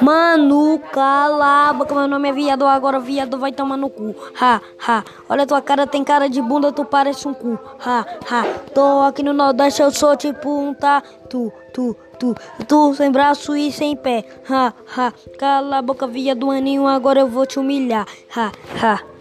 Mano, cala a boca, meu nome é viado, agora viado vai tomar no cu. Ha, ha. Olha tua cara, tem cara de bunda, tu parece um cu. Ha, ha. Tô aqui no Nordeste, eu sou tipo um tatu, tu, tu. Tu sem braço e sem pé. Ha, ha. Cala a boca, viado, aninho, agora eu vou te humilhar. Ha, ha.